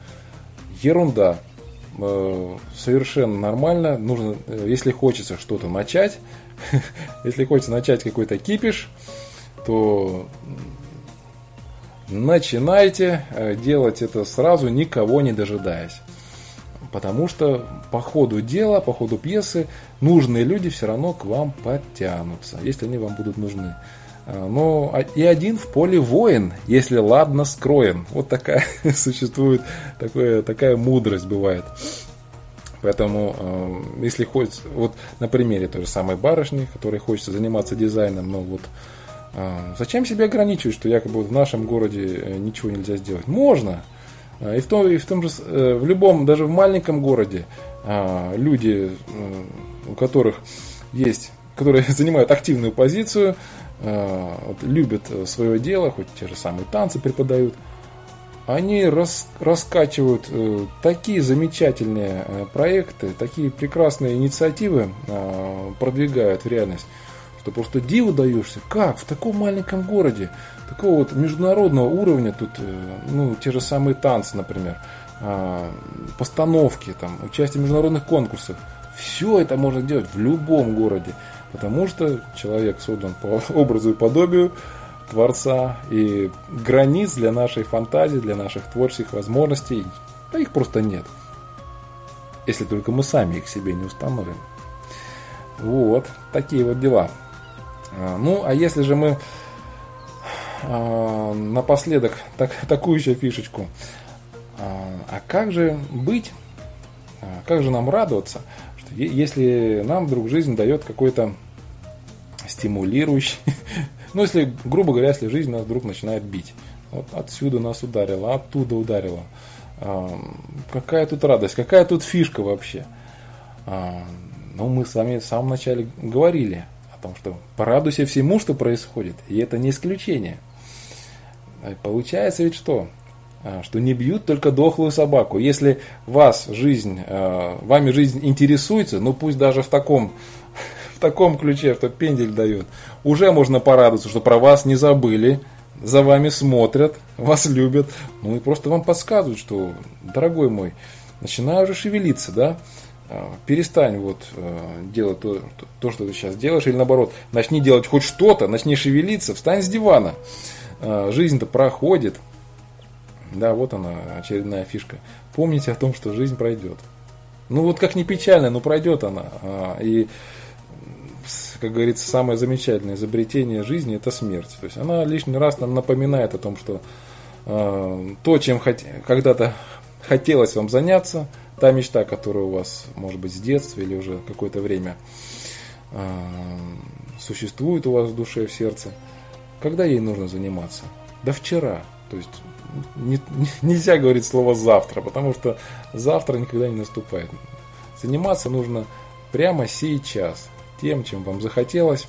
Ерунда. Э, совершенно нормально. Нужно, э, если хочется что-то начать, <laughs> если хочется начать какой-то кипиш, то начинайте э, делать это сразу, никого не дожидаясь. Потому что по ходу дела, по ходу пьесы нужные люди все равно к вам подтянутся, если они вам будут нужны. А, но а, и один в поле воин, если ладно скроен. Вот такая <laughs> существует, такое, такая мудрость бывает. Поэтому, а, если хочется, вот на примере той же самой барышни, которой хочется заниматься дизайном, но вот зачем себя ограничивать, что якобы в нашем городе э, ничего нельзя сделать? Можно. И в том, и в том же, э, в любом, даже в маленьком городе люди, э, у которых есть, которые <laughs> занимают активную позицию, Э, вот, любят свое дело, хоть те же самые танцы преподают, они рас, раскачивают э, такие замечательные э, проекты, такие прекрасные инициативы э, продвигают в реальность, что просто диву даешься, как? В таком маленьком городе, такого вот международного уровня тут, э, ну, те же самые танцы, например, э, постановки, там, участие в международных конкурсах, все это можно делать в любом городе. Потому что человек создан по <laughs> образу и подобию Творца, и границ для нашей фантазии, для наших творческих возможностей, да их просто нет. Если только мы сами их себе не установим. Вот, такие вот дела. А, ну, а если же мы а, напоследок так, такую еще фишечку. А, а как же быть, как же нам радоваться, если нам вдруг жизнь дает какой-то стимулирующий, <laughs> ну, если, грубо говоря, если жизнь нас вдруг начинает бить, вот отсюда нас ударило, оттуда ударило, какая тут радость, какая тут фишка вообще. Ну, мы с вами в самом начале говорили о том, что порадуйся всему, что происходит, и это не исключение. Получается ведь что? А, что не бьют только дохлую собаку. Если вас жизнь, а, вами жизнь интересуется, ну пусть даже в таком, <laughs> в таком ключе, что пендель дает, уже можно порадоваться, что про вас не забыли, за вами смотрят, <laughs> вас любят, ну и просто вам подсказывают, что, дорогой мой, начинаю уже шевелиться, да, а, перестань вот делать то, то, что ты сейчас делаешь, или наоборот, начни делать хоть что-то, начни шевелиться, встань с дивана. Жизнь-то проходит, да, вот она, очередная фишка. Помните о том, что жизнь пройдет. Ну вот как ни печально, но пройдет она. А, и, как говорится, самое замечательное изобретение жизни это смерть. То есть она лишний раз нам напоминает о том, что э, то, чем когда-то хотелось вам заняться, та мечта, которая у вас, может быть, с детства или уже какое-то время существует у вас в душе, в сердце, когда ей нужно заниматься? Да вчера. То есть не, нельзя говорить слово завтра, потому что завтра никогда не наступает. Заниматься нужно прямо сейчас тем, чем вам захотелось.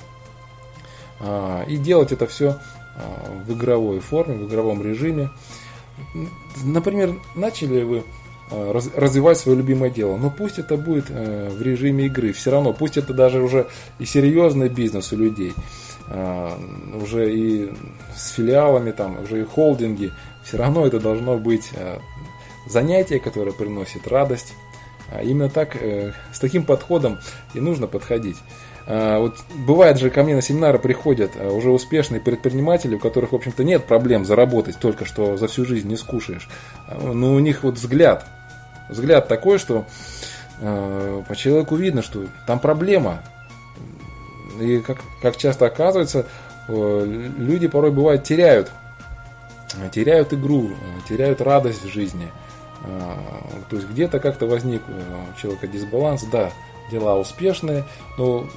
А, и делать это все а, в игровой форме, в игровом режиме. Например, начали вы а, развивать свое любимое дело. Но пусть это будет э, в режиме игры. Все равно, пусть это даже уже и серьезный бизнес у людей. Уже и с филиалами, там, уже и холдинги все равно это должно быть э, занятие, которое приносит радость. А именно так, э, с таким подходом и нужно подходить. А, вот бывает же ко мне на семинары приходят уже успешные предприниматели, у которых, в общем-то, нет проблем заработать, только что за всю жизнь не скушаешь. А, но у них вот взгляд, взгляд такой, что по человеку видно, что там проблема. И как, как часто оказывается, люди порой бывают теряют теряют игру, теряют радость в жизни. А, то есть где-то как-то возник у человека дисбаланс, да, дела успешные, но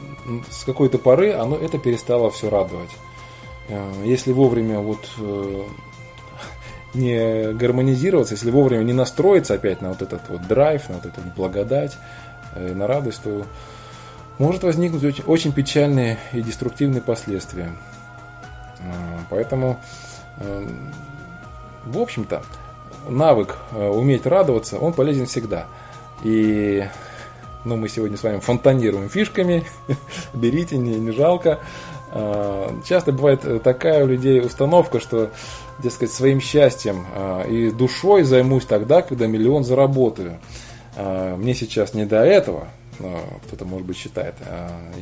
с какой-то поры оно это перестало все радовать. А, если вовремя вот э, <laughs> не гармонизироваться, если вовремя не настроиться опять на вот этот вот драйв, на вот эту благодать, э, на радость, то может возникнуть очень печальные и деструктивные последствия. А, поэтому Эм, в общем-то, навык э, уметь радоваться, он полезен всегда. И ну, мы сегодня с вами фонтанируем фишками. <laughs> Берите, не, не жалко. Часто бывает такая у людей установка, что, дескать, своим счастьем и душой займусь тогда, когда миллион заработаю. Мне сейчас не до этого, кто-то, может быть, считает,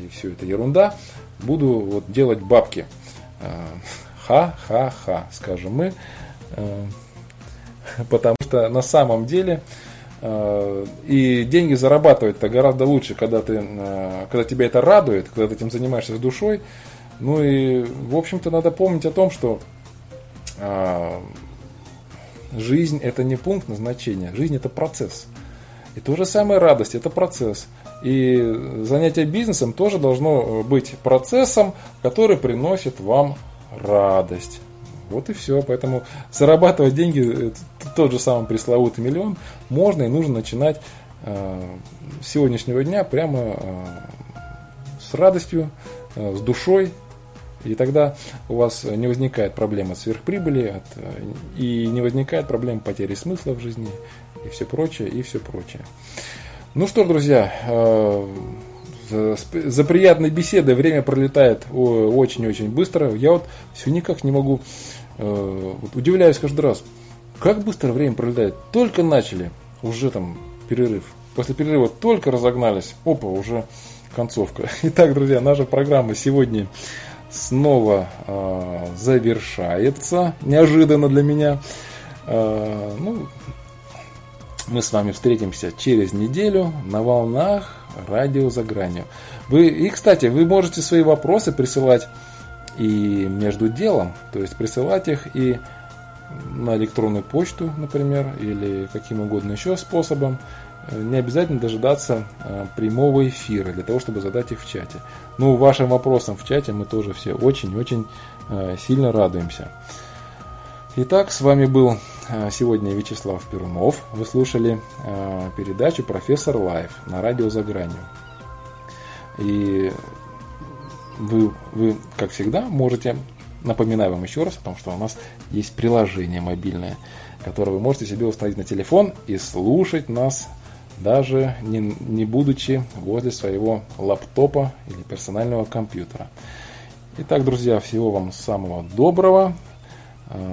и все это ерунда. Буду вот делать бабки. Ха-ха-ха, скажем мы. Потому что на самом деле и деньги зарабатывать-то гораздо лучше, когда, ты, когда тебя это радует, когда ты этим занимаешься с душой. Ну и, в общем-то, надо помнить о том, что жизнь это не пункт назначения, жизнь это процесс. И то же самое радость это процесс. И занятие бизнесом тоже должно быть процессом, который приносит вам радость. Вот и все. Поэтому зарабатывать деньги, тот же самый пресловутый миллион, можно и нужно начинать э, с сегодняшнего дня прямо э, с радостью, э, с душой. И тогда у вас не возникает проблема сверхприбыли от, и не возникает проблем потери смысла в жизни и все прочее, и все прочее. Ну что друзья, за приятной беседой время пролетает очень-очень быстро. Я вот все никак не могу, э, удивляюсь каждый раз, как быстро время пролетает. Только начали, уже там перерыв. После перерыва только разогнались, опа, уже концовка. <laughs> Итак, друзья, наша программа сегодня снова э, завершается. Неожиданно для меня. Э, ну, мы с вами встретимся через неделю на волнах радио за гранью. Вы, и, кстати, вы можете свои вопросы присылать и между делом, то есть присылать их и на электронную почту, например, или каким угодно еще способом. Не обязательно дожидаться а, прямого эфира для того, чтобы задать их в чате. Ну, вашим вопросам в чате мы тоже все очень-очень а, сильно радуемся. Итак, с вами был сегодня Вячеслав Перунов. Вы слушали а, передачу «Профессор Лайф» на радио «За гранью». И вы, вы, как всегда, можете, напоминаю вам еще раз о том, что у нас есть приложение мобильное, которое вы можете себе установить на телефон и слушать нас даже не, не будучи возле своего лаптопа или персонального компьютера. Итак, друзья, всего вам самого доброго. А,